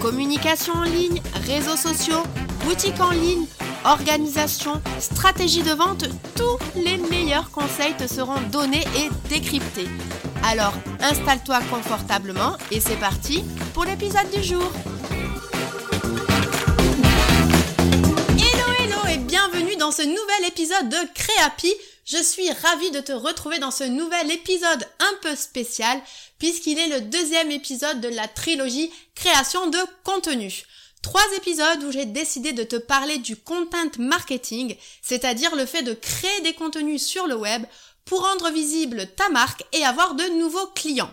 Communication en ligne, réseaux sociaux, boutique en ligne, organisation, stratégie de vente, tous les meilleurs conseils te seront donnés et décryptés. Alors installe-toi confortablement et c'est parti pour l'épisode du jour. Hello hello et bienvenue dans ce nouvel épisode de Créapi. Je suis ravie de te retrouver dans ce nouvel épisode un peu spécial puisqu'il est le deuxième épisode de la trilogie création de contenu. Trois épisodes où j'ai décidé de te parler du content marketing, c'est-à-dire le fait de créer des contenus sur le web pour rendre visible ta marque et avoir de nouveaux clients.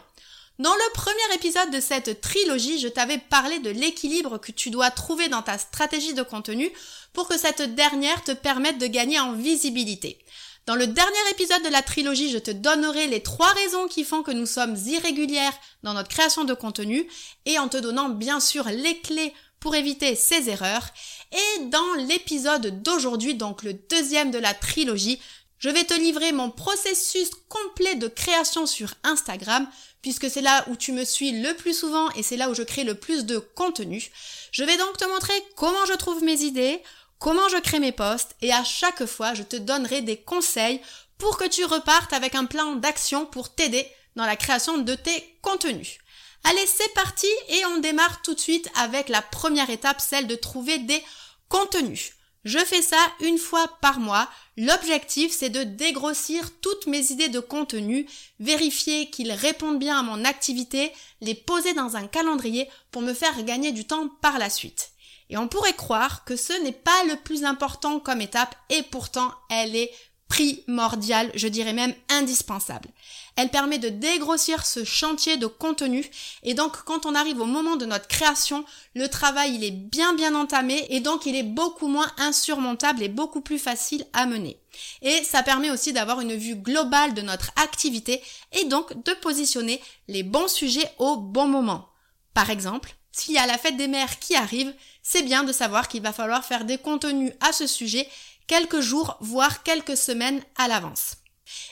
Dans le premier épisode de cette trilogie, je t'avais parlé de l'équilibre que tu dois trouver dans ta stratégie de contenu pour que cette dernière te permette de gagner en visibilité. Dans le dernier épisode de la trilogie, je te donnerai les trois raisons qui font que nous sommes irrégulières dans notre création de contenu et en te donnant bien sûr les clés pour éviter ces erreurs. Et dans l'épisode d'aujourd'hui, donc le deuxième de la trilogie, je vais te livrer mon processus complet de création sur Instagram, puisque c'est là où tu me suis le plus souvent et c'est là où je crée le plus de contenu. Je vais donc te montrer comment je trouve mes idées, comment je crée mes posts et à chaque fois je te donnerai des conseils pour que tu repartes avec un plan d'action pour t'aider dans la création de tes contenus. Allez, c'est parti et on démarre tout de suite avec la première étape, celle de trouver des contenus. Je fais ça une fois par mois. L'objectif, c'est de dégrossir toutes mes idées de contenu, vérifier qu'ils répondent bien à mon activité, les poser dans un calendrier pour me faire gagner du temps par la suite. Et on pourrait croire que ce n'est pas le plus important comme étape et pourtant elle est primordiale, je dirais même indispensable. Elle permet de dégrossir ce chantier de contenu et donc quand on arrive au moment de notre création, le travail il est bien bien entamé et donc il est beaucoup moins insurmontable et beaucoup plus facile à mener. Et ça permet aussi d'avoir une vue globale de notre activité et donc de positionner les bons sujets au bon moment. Par exemple, s'il y a la fête des mères qui arrive, c'est bien de savoir qu'il va falloir faire des contenus à ce sujet quelques jours, voire quelques semaines à l'avance.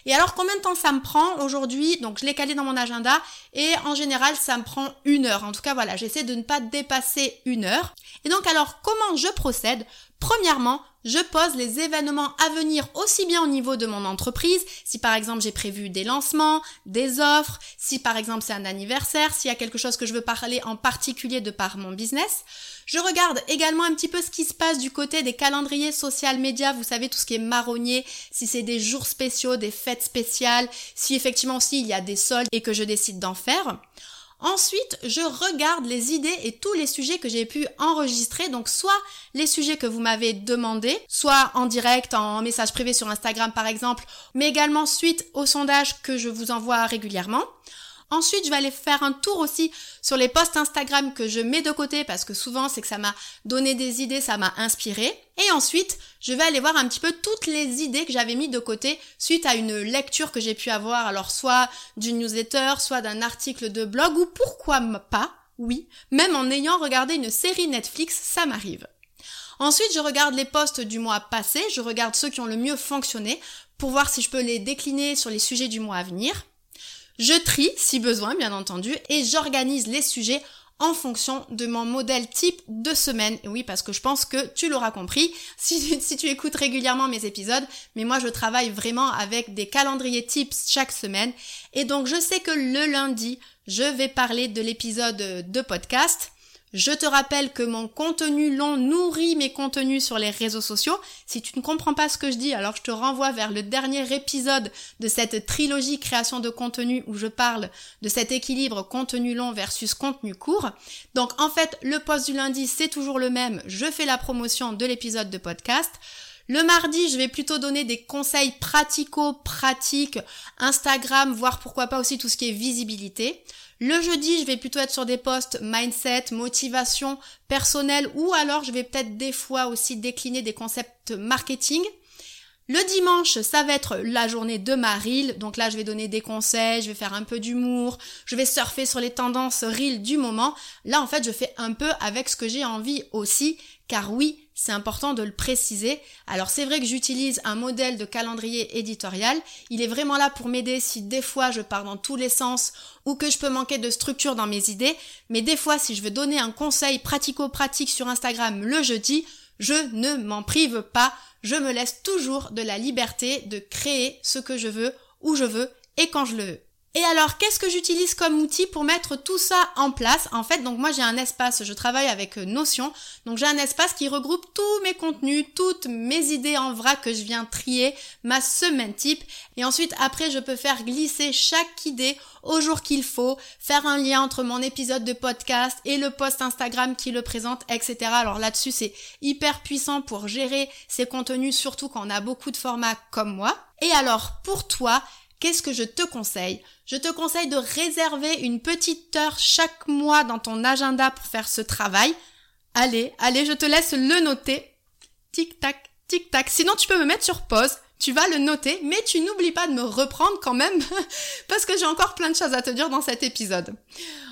Et alors combien de temps ça me prend aujourd'hui? Donc je l'ai calé dans mon agenda et en général ça me prend une heure. En tout cas voilà, j'essaie de ne pas dépasser une heure. Et donc alors comment je procède Premièrement, je pose les événements à venir aussi bien au niveau de mon entreprise, si par exemple j'ai prévu des lancements, des offres, si par exemple c'est un anniversaire, s'il y a quelque chose que je veux parler en particulier de par mon business. Je regarde également un petit peu ce qui se passe du côté des calendriers social médias, vous savez tout ce qui est marronnier, si c'est des jours spéciaux, des fêtes spéciales, si effectivement aussi il y a des soldes et que je décide d'en faire. Ensuite, je regarde les idées et tous les sujets que j'ai pu enregistrer, donc soit les sujets que vous m'avez demandé, soit en direct, en message privé sur Instagram par exemple, mais également suite au sondage que je vous envoie régulièrement. Ensuite, je vais aller faire un tour aussi sur les posts Instagram que je mets de côté parce que souvent c'est que ça m'a donné des idées, ça m'a inspiré. Et ensuite, je vais aller voir un petit peu toutes les idées que j'avais mis de côté suite à une lecture que j'ai pu avoir, alors soit d'une newsletter, soit d'un article de blog ou pourquoi pas, oui, même en ayant regardé une série Netflix, ça m'arrive. Ensuite, je regarde les posts du mois passé, je regarde ceux qui ont le mieux fonctionné pour voir si je peux les décliner sur les sujets du mois à venir. Je trie si besoin, bien entendu, et j'organise les sujets en fonction de mon modèle type de semaine. Oui, parce que je pense que tu l'auras compris si, si, tu écoutes régulièrement mes épisodes, mais moi je travaille vraiment avec des calendriers types chaque semaine. Et donc je sais que le lundi, je vais parler de l'épisode de podcast. Je te rappelle que mon contenu long nourrit mes contenus sur les réseaux sociaux. Si tu ne comprends pas ce que je dis, alors je te renvoie vers le dernier épisode de cette trilogie création de contenu où je parle de cet équilibre contenu long versus contenu court. Donc en fait, le post du lundi, c'est toujours le même. Je fais la promotion de l'épisode de podcast. Le mardi, je vais plutôt donner des conseils pratico-pratiques, Instagram, voire pourquoi pas aussi tout ce qui est visibilité. Le jeudi, je vais plutôt être sur des posts mindset, motivation personnelle ou alors je vais peut-être des fois aussi décliner des concepts marketing. Le dimanche, ça va être la journée de ma reel. Donc là, je vais donner des conseils, je vais faire un peu d'humour, je vais surfer sur les tendances reel du moment. Là, en fait, je fais un peu avec ce que j'ai envie aussi, car oui, c'est important de le préciser. Alors c'est vrai que j'utilise un modèle de calendrier éditorial. Il est vraiment là pour m'aider si des fois je pars dans tous les sens ou que je peux manquer de structure dans mes idées. Mais des fois, si je veux donner un conseil pratico-pratique sur Instagram le jeudi, je ne m'en prive pas je me laisse toujours de la liberté de créer ce que je veux, où je veux et quand je le veux. Et alors, qu'est-ce que j'utilise comme outil pour mettre tout ça en place? En fait, donc moi j'ai un espace, je travaille avec euh, Notion, donc j'ai un espace qui regroupe tous mes contenus, toutes mes idées en vrac que je viens trier, ma semaine type, et ensuite après je peux faire glisser chaque idée au jour qu'il faut, faire un lien entre mon épisode de podcast et le post Instagram qui le présente, etc. Alors là-dessus c'est hyper puissant pour gérer ces contenus, surtout quand on a beaucoup de formats comme moi. Et alors pour toi, qu'est-ce que je te conseille? Je te conseille de réserver une petite heure chaque mois dans ton agenda pour faire ce travail. Allez, allez, je te laisse le noter. Tic-tac, tic-tac. Sinon, tu peux me mettre sur pause. Tu vas le noter, mais tu n'oublies pas de me reprendre quand même, parce que j'ai encore plein de choses à te dire dans cet épisode.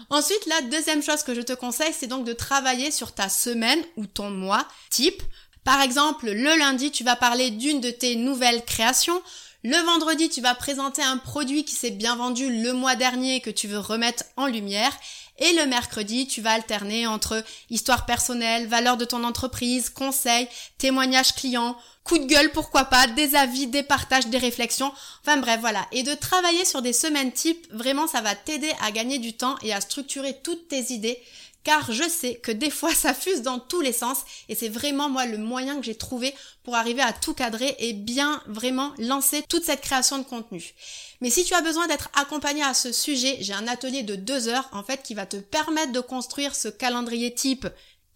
Ensuite, la deuxième chose que je te conseille, c'est donc de travailler sur ta semaine ou ton mois type. Par exemple, le lundi, tu vas parler d'une de tes nouvelles créations. Le vendredi, tu vas présenter un produit qui s'est bien vendu le mois dernier que tu veux remettre en lumière. Et le mercredi, tu vas alterner entre histoire personnelle, valeur de ton entreprise, conseils, témoignages clients, coup de gueule, pourquoi pas, des avis, des partages, des réflexions. Enfin bref, voilà. Et de travailler sur des semaines types, vraiment, ça va t'aider à gagner du temps et à structurer toutes tes idées car je sais que des fois ça fuse dans tous les sens et c'est vraiment moi le moyen que j'ai trouvé pour arriver à tout cadrer et bien vraiment lancer toute cette création de contenu. Mais si tu as besoin d'être accompagné à ce sujet, j'ai un atelier de deux heures en fait qui va te permettre de construire ce calendrier type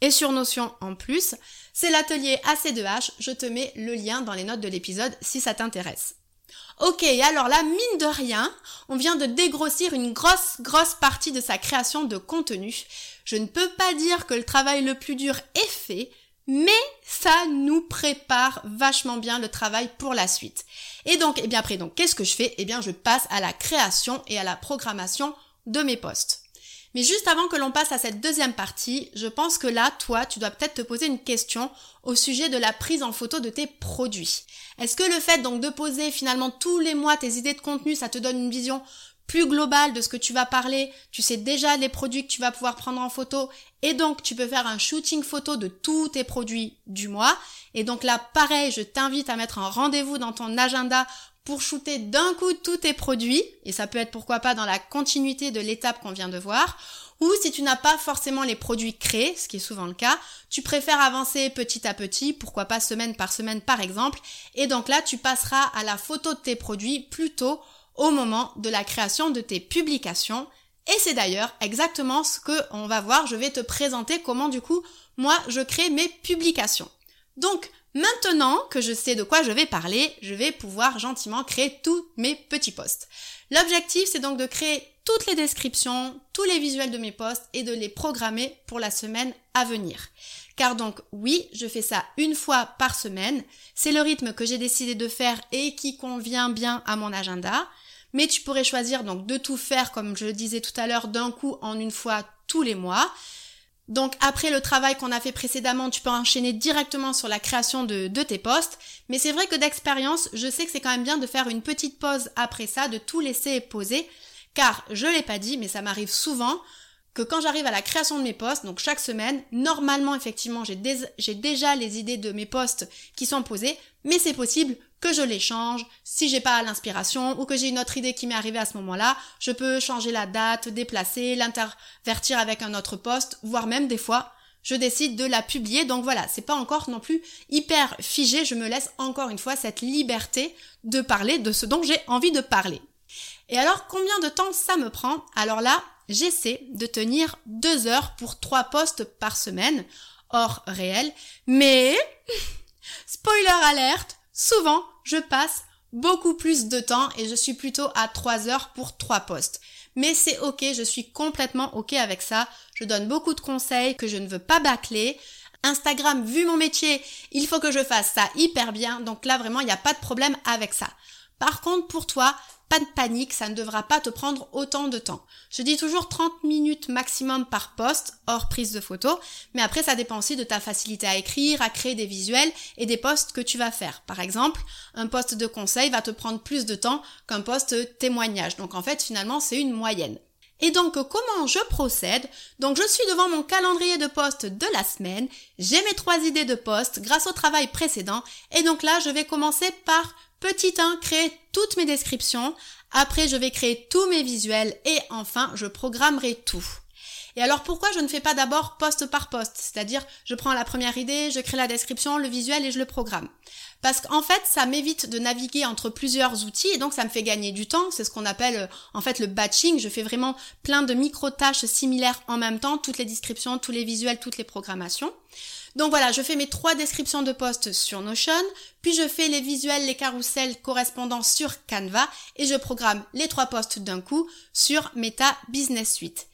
et sur Notion en plus. C'est l'atelier AC2H, je te mets le lien dans les notes de l'épisode si ça t'intéresse. Ok, alors là, mine de rien, on vient de dégrossir une grosse, grosse partie de sa création de contenu. Je ne peux pas dire que le travail le plus dur est fait, mais ça nous prépare vachement bien le travail pour la suite. Et donc, eh bien après, donc, qu'est-ce que je fais? Eh bien, je passe à la création et à la programmation de mes posts. Mais juste avant que l'on passe à cette deuxième partie, je pense que là, toi, tu dois peut-être te poser une question au sujet de la prise en photo de tes produits. Est-ce que le fait donc de poser finalement tous les mois tes idées de contenu, ça te donne une vision plus globale de ce que tu vas parler, tu sais déjà les produits que tu vas pouvoir prendre en photo. Et donc tu peux faire un shooting photo de tous tes produits du mois. Et donc là, pareil, je t'invite à mettre un rendez-vous dans ton agenda pour shooter d'un coup tous tes produits, et ça peut être pourquoi pas dans la continuité de l'étape qu'on vient de voir, ou si tu n'as pas forcément les produits créés, ce qui est souvent le cas, tu préfères avancer petit à petit, pourquoi pas semaine par semaine par exemple, et donc là tu passeras à la photo de tes produits plutôt au moment de la création de tes publications. Et c'est d'ailleurs exactement ce que on va voir, je vais te présenter comment du coup moi je crée mes publications. Donc Maintenant que je sais de quoi je vais parler, je vais pouvoir gentiment créer tous mes petits posts. L'objectif, c'est donc de créer toutes les descriptions, tous les visuels de mes posts et de les programmer pour la semaine à venir. Car donc oui, je fais ça une fois par semaine. C'est le rythme que j'ai décidé de faire et qui convient bien à mon agenda. Mais tu pourrais choisir donc de tout faire, comme je le disais tout à l'heure, d'un coup en une fois tous les mois. Donc après le travail qu'on a fait précédemment, tu peux enchaîner directement sur la création de, tes postes. Mais c'est vrai que d'expérience, je sais que c'est quand même bien de faire une petite pause après ça, de tout laisser poser. Car je l'ai pas dit, mais ça m'arrive souvent que quand j'arrive à la création de mes postes, donc chaque semaine, normalement effectivement j'ai déjà les idées de mes postes qui sont posées, mais c'est possible que je les change. Si j'ai pas l'inspiration ou que j'ai une autre idée qui m'est arrivée à ce moment-là, je peux changer la date, déplacer, l'intervertir avec un autre poste, voire même des fois, je décide de la publier. Donc voilà, c'est pas encore non plus hyper figé. Je me laisse encore une fois cette liberté de parler de ce dont j'ai envie de parler. Et alors, combien de temps ça me prend? Alors là, j'essaie de tenir deux heures pour trois postes par semaine, hors réel. Mais, spoiler alerte, souvent je passe beaucoup plus de temps et je suis plutôt à 3 heures pour 3 postes. mais c'est ok, je suis complètement ok avec ça. Je donne beaucoup de conseils que je ne veux pas bâcler. Instagram, vu mon métier, il faut que je fasse ça hyper bien. Donc là, vraiment, il n'y a pas de problème avec ça. Par contre, pour toi, pas de panique, ça ne devra pas te prendre autant de temps. Je dis toujours 30 minutes maximum par poste, hors prise de photo, mais après ça dépend aussi de ta facilité à écrire, à créer des visuels et des posts que tu vas faire. Par exemple, un poste de conseil va te prendre plus de temps qu'un poste témoignage. Donc en fait, finalement, c'est une moyenne. Et donc, comment je procède? Donc, je suis devant mon calendrier de poste de la semaine. J'ai mes trois idées de poste grâce au travail précédent. Et donc là, je vais commencer par Petit 1, créer toutes mes descriptions. Après, je vais créer tous mes visuels et enfin, je programmerai tout. Et alors pourquoi je ne fais pas d'abord poste par poste? C'est-à-dire, je prends la première idée, je crée la description, le visuel et je le programme. Parce qu'en fait, ça m'évite de naviguer entre plusieurs outils et donc ça me fait gagner du temps. C'est ce qu'on appelle euh, en fait le batching. Je fais vraiment plein de micro-tâches similaires en même temps, toutes les descriptions, tous les visuels, toutes les programmations. Donc voilà, je fais mes trois descriptions de posts sur Notion, puis je fais les visuels, les carousels correspondants sur Canva et je programme les trois posts d'un coup sur Meta Business Suite.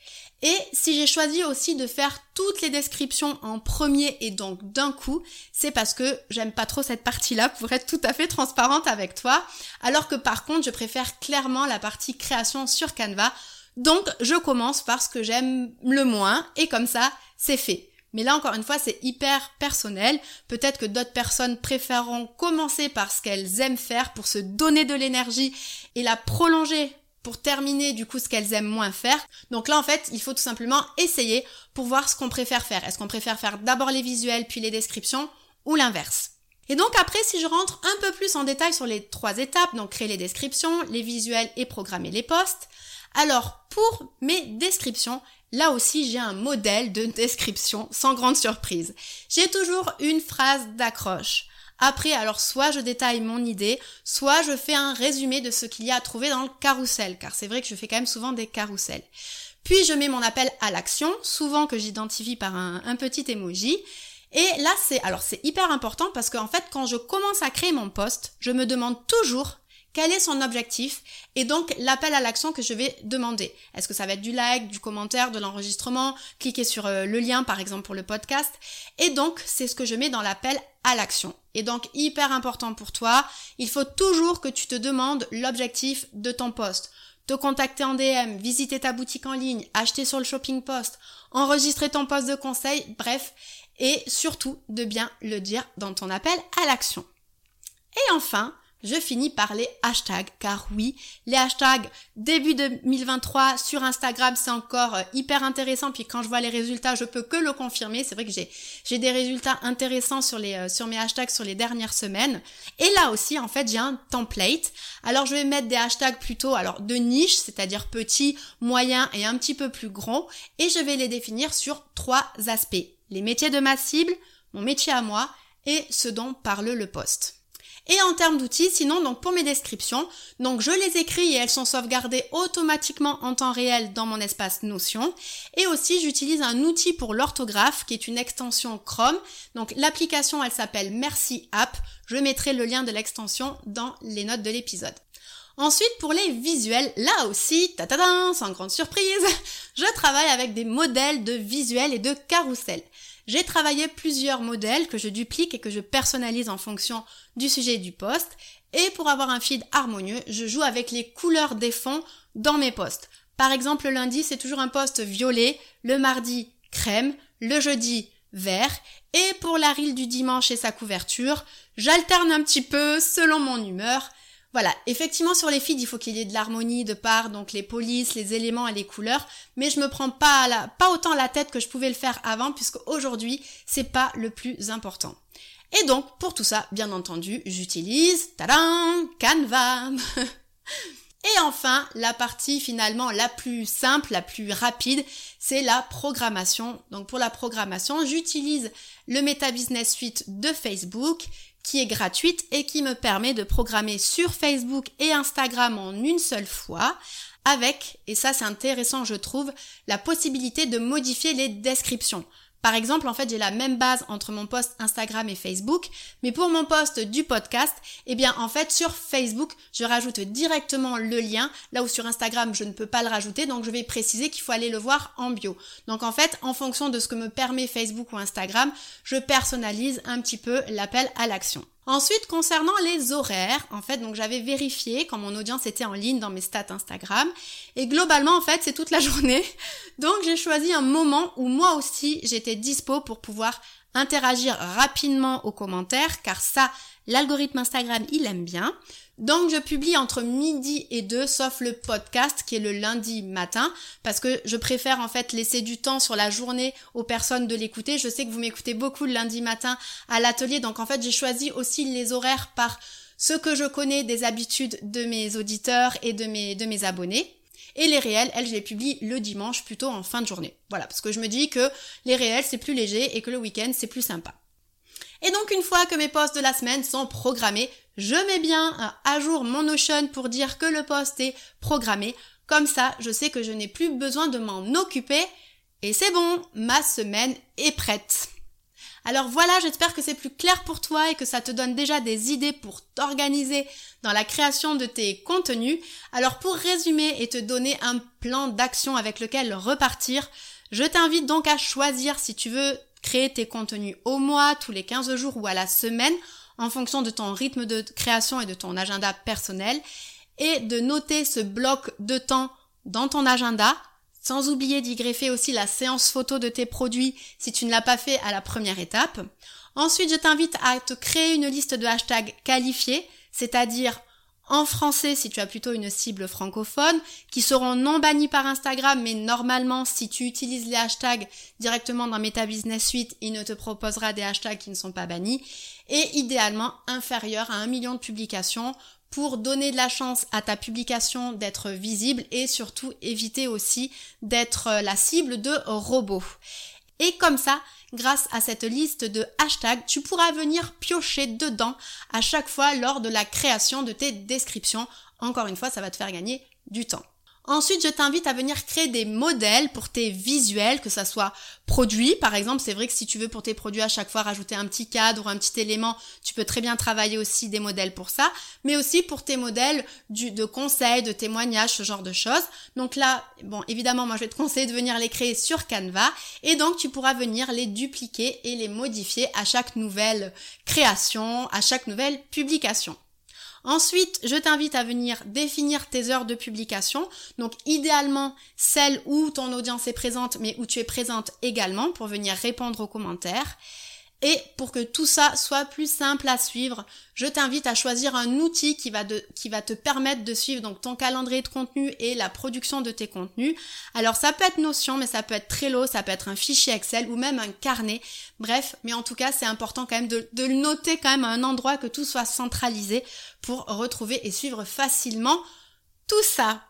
Et si j'ai choisi aussi de faire toutes les descriptions en premier et donc d'un coup, c'est parce que j'aime pas trop cette partie-là pour être tout à fait transparente avec toi. Alors que par contre, je préfère clairement la partie création sur Canva. Donc, je commence par ce que j'aime le moins et comme ça, c'est fait. Mais là, encore une fois, c'est hyper personnel. Peut-être que d'autres personnes préféreront commencer par ce qu'elles aiment faire pour se donner de l'énergie et la prolonger pour terminer du coup ce qu'elles aiment moins faire. Donc là en fait, il faut tout simplement essayer pour voir ce qu'on préfère faire. Est-ce qu'on préfère faire d'abord les visuels puis les descriptions ou l'inverse? Et donc après, si je rentre un peu plus en détail sur les trois étapes, donc créer les descriptions, les visuels et programmer les posts, alors pour mes descriptions, Là aussi, j'ai un modèle de description sans grande surprise. J'ai toujours une phrase d'accroche. Après, alors soit je détaille mon idée, soit je fais un résumé de ce qu'il y a à trouver dans le carrousel, car c'est vrai que je fais quand même souvent des carousels. Puis je mets mon appel à l'action, souvent que j'identifie par un, petit emoji. Et là, c'est alors c'est hyper important parce qu'en fait, quand je commence à créer mon post, je me demande toujours quel est son objectif et donc l'appel à l'action que je vais demander. Est-ce que ça va être du like, du commentaire, de l'enregistrement, cliquer sur euh, le lien par exemple pour le podcast et donc c'est ce que je mets dans l'appel à l'action. Et donc hyper important pour toi, il faut toujours que tu te demandes l'objectif de ton poste. Te contacter en DM, visiter ta boutique en ligne, acheter sur le shopping post, enregistrer ton poste de conseil, bref, et surtout de bien le dire dans ton appel à l'action. Et enfin, je finis par les hashtags, car oui, les hashtags début 2023 sur Instagram, c'est encore euh, hyper intéressant. Puis quand je vois les résultats, je peux que le confirmer. C'est vrai que j'ai des résultats intéressants sur les euh, sur mes hashtags sur les dernières semaines. Et là aussi, en fait, j'ai un template. Alors je vais mettre des hashtags plutôt alors de niche, c'est-à-dire petit, moyen et un petit peu plus gros, et je vais les définir sur trois aspects les métiers de ma cible, mon métier à moi et ce dont parle le poste. Et en termes d'outils, sinon, donc pour mes descriptions, donc je les écris et elles sont sauvegardées automatiquement en temps réel dans mon espace Notion. Et aussi, j'utilise un outil pour l'orthographe qui est une extension Chrome. Donc l'application, elle s'appelle Merci App. Je mettrai le lien de l'extension dans les notes de l'épisode. Ensuite, pour les visuels, là aussi, ta, sans grande surprise, je travaille avec des modèles de visuels et de carousels. J'ai travaillé plusieurs modèles que je duplique et que je personnalise en fonction du sujet du poste. Et pour avoir un feed harmonieux, je joue avec les couleurs des fonds dans mes posts. Par exemple, le lundi, c'est toujours un poste violet, le mardi, crème, le jeudi, vert, et pour la rille du dimanche et sa couverture, j'alterne un petit peu selon mon humeur. Voilà, effectivement sur les feeds, il faut qu'il y ait de l'harmonie de part, donc les polices, les éléments et les couleurs, mais je me prends pas autant la tête que je pouvais le faire avant, puisque aujourd'hui, c'est pas le plus important. Et donc, pour tout ça, bien entendu, j'utilise, tadam, Canva. Et enfin, la partie finalement la plus simple, la plus rapide, c'est la programmation. Donc pour la programmation, j'utilise le Meta Business Suite de Facebook qui est gratuite et qui me permet de programmer sur Facebook et Instagram en une seule fois avec, et ça c'est intéressant je trouve, la possibilité de modifier les descriptions. Par exemple, en fait, j'ai la même base entre mon post Instagram et Facebook, mais pour mon post du podcast, eh bien, en fait, sur Facebook, je rajoute directement le lien, là où sur Instagram, je ne peux pas le rajouter, donc je vais préciser qu'il faut aller le voir en bio. Donc, en fait, en fonction de ce que me permet Facebook ou Instagram, je personnalise un petit peu l'appel à l'action. Ensuite, concernant les horaires, en fait, donc j'avais vérifié quand mon audience était en ligne dans mes stats Instagram, et globalement, en fait, c'est toute la journée. Donc, j'ai choisi un moment où moi aussi, j'étais dispo pour pouvoir interagir rapidement aux commentaires, car ça, l'algorithme Instagram, il aime bien. Donc je publie entre midi et deux, sauf le podcast qui est le lundi matin, parce que je préfère en fait laisser du temps sur la journée aux personnes de l'écouter. Je sais que vous m'écoutez beaucoup le lundi matin à l'atelier, donc en fait j'ai choisi aussi les horaires par ce que je connais des habitudes de mes auditeurs et de mes, de mes abonnés. Et les réels, elles, je les publie le dimanche plutôt en fin de journée. Voilà, parce que je me dis que les réels, c'est plus léger et que le week-end, c'est plus sympa. Et donc une fois que mes posts de la semaine sont programmés, je mets bien à jour mon Notion pour dire que le post est programmé. Comme ça, je sais que je n'ai plus besoin de m'en occuper. Et c'est bon, ma semaine est prête. Alors voilà, j'espère que c'est plus clair pour toi et que ça te donne déjà des idées pour t'organiser dans la création de tes contenus. Alors pour résumer et te donner un plan d'action avec lequel repartir, je t'invite donc à choisir si tu veux créer tes contenus au mois, tous les 15 jours ou à la semaine en fonction de ton rythme de création et de ton agenda personnel et de noter ce bloc de temps dans ton agenda sans oublier d'y greffer aussi la séance photo de tes produits si tu ne l'as pas fait à la première étape. Ensuite, je t'invite à te créer une liste de hashtags qualifiés, c'est-à-dire en français si tu as plutôt une cible francophone, qui seront non bannis par Instagram, mais normalement si tu utilises les hashtags directement dans Meta Business Suite, il ne te proposera des hashtags qui ne sont pas bannis, et idéalement inférieur à un million de publications pour donner de la chance à ta publication d'être visible et surtout éviter aussi d'être la cible de robots. Et comme ça, grâce à cette liste de hashtags, tu pourras venir piocher dedans à chaque fois lors de la création de tes descriptions. Encore une fois, ça va te faire gagner du temps. Ensuite, je t'invite à venir créer des modèles pour tes visuels, que ça soit produits. Par exemple, c'est vrai que si tu veux pour tes produits à chaque fois rajouter un petit cadre ou un petit élément, tu peux très bien travailler aussi des modèles pour ça, mais aussi pour tes modèles de conseils, de témoignages, ce genre de choses. Donc là, bon, évidemment, moi je vais te conseiller de venir les créer sur Canva et donc tu pourras venir les dupliquer et les modifier à chaque nouvelle création, à chaque nouvelle publication. Ensuite, je t'invite à venir définir tes heures de publication. Donc idéalement, celles où ton audience est présente, mais où tu es présente également pour venir répondre aux commentaires. Et pour que tout ça soit plus simple à suivre, je t'invite à choisir un outil qui va, te permettre de suivre donc ton calendrier de contenu et la production de tes contenus. Alors ça peut être Notion, mais ça peut être Trello, ça peut être un fichier Excel ou même un carnet. Bref, mais en tout cas, c'est important quand même de, de le noter quand même à un endroit que tout soit centralisé pour retrouver et suivre facilement tout ça.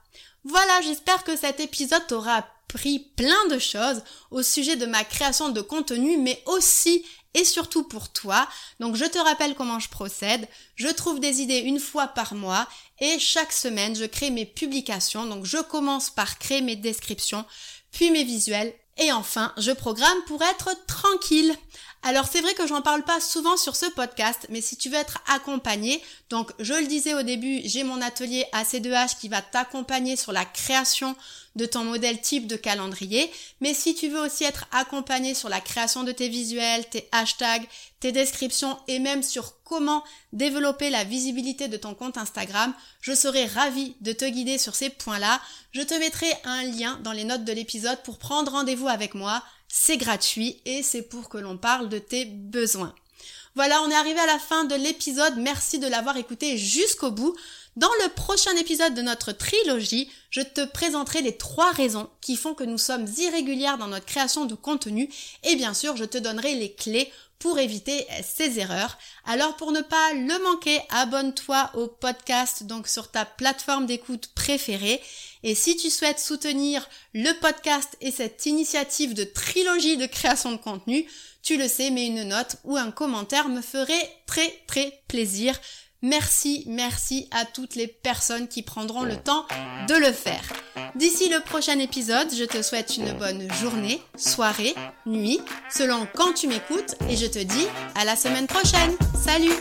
Voilà, j'espère que cet épisode t'aura pris plein de choses au sujet de ma création de contenu, mais aussi et surtout pour toi. Donc je te rappelle comment je procède. Je trouve des idées une fois par mois et chaque semaine je crée mes publications. Donc je commence par créer mes descriptions, puis mes visuels et enfin je programme pour être tranquille. Alors c'est vrai que j'en parle pas souvent sur ce podcast, mais si tu veux être accompagné, donc je le disais au début, j'ai mon atelier AC2H qui va t'accompagner sur la création de ton modèle type de calendrier, mais si tu veux aussi être accompagné sur la création de tes visuels, tes hashtags, tes descriptions et même sur comment développer la visibilité de ton compte Instagram, je serai ravie de te guider sur ces points-là. Je te mettrai un lien dans les notes de l'épisode pour prendre rendez-vous avec moi c'est gratuit et c'est pour que l'on parle de tes besoins. Voilà, on est arrivé à la fin de l'épisode. Merci de l'avoir écouté jusqu'au bout. Dans le prochain épisode de notre trilogie, je te présenterai les trois raisons qui font que nous sommes irrégulières dans notre création de contenu et bien sûr, je te donnerai les clés pour éviter ces erreurs. Alors pour ne pas le manquer, abonne-toi au podcast donc sur ta plateforme d'écoute préférée et si tu souhaites soutenir le podcast et cette initiative de trilogie de création de contenu, tu le sais, mais une note ou un commentaire me ferait très très plaisir. Merci, merci à toutes les personnes qui prendront le temps de le faire. D'ici le prochain épisode, je te souhaite une bonne journée, soirée, nuit, selon quand tu m'écoutes et je te dis à la semaine prochaine. Salut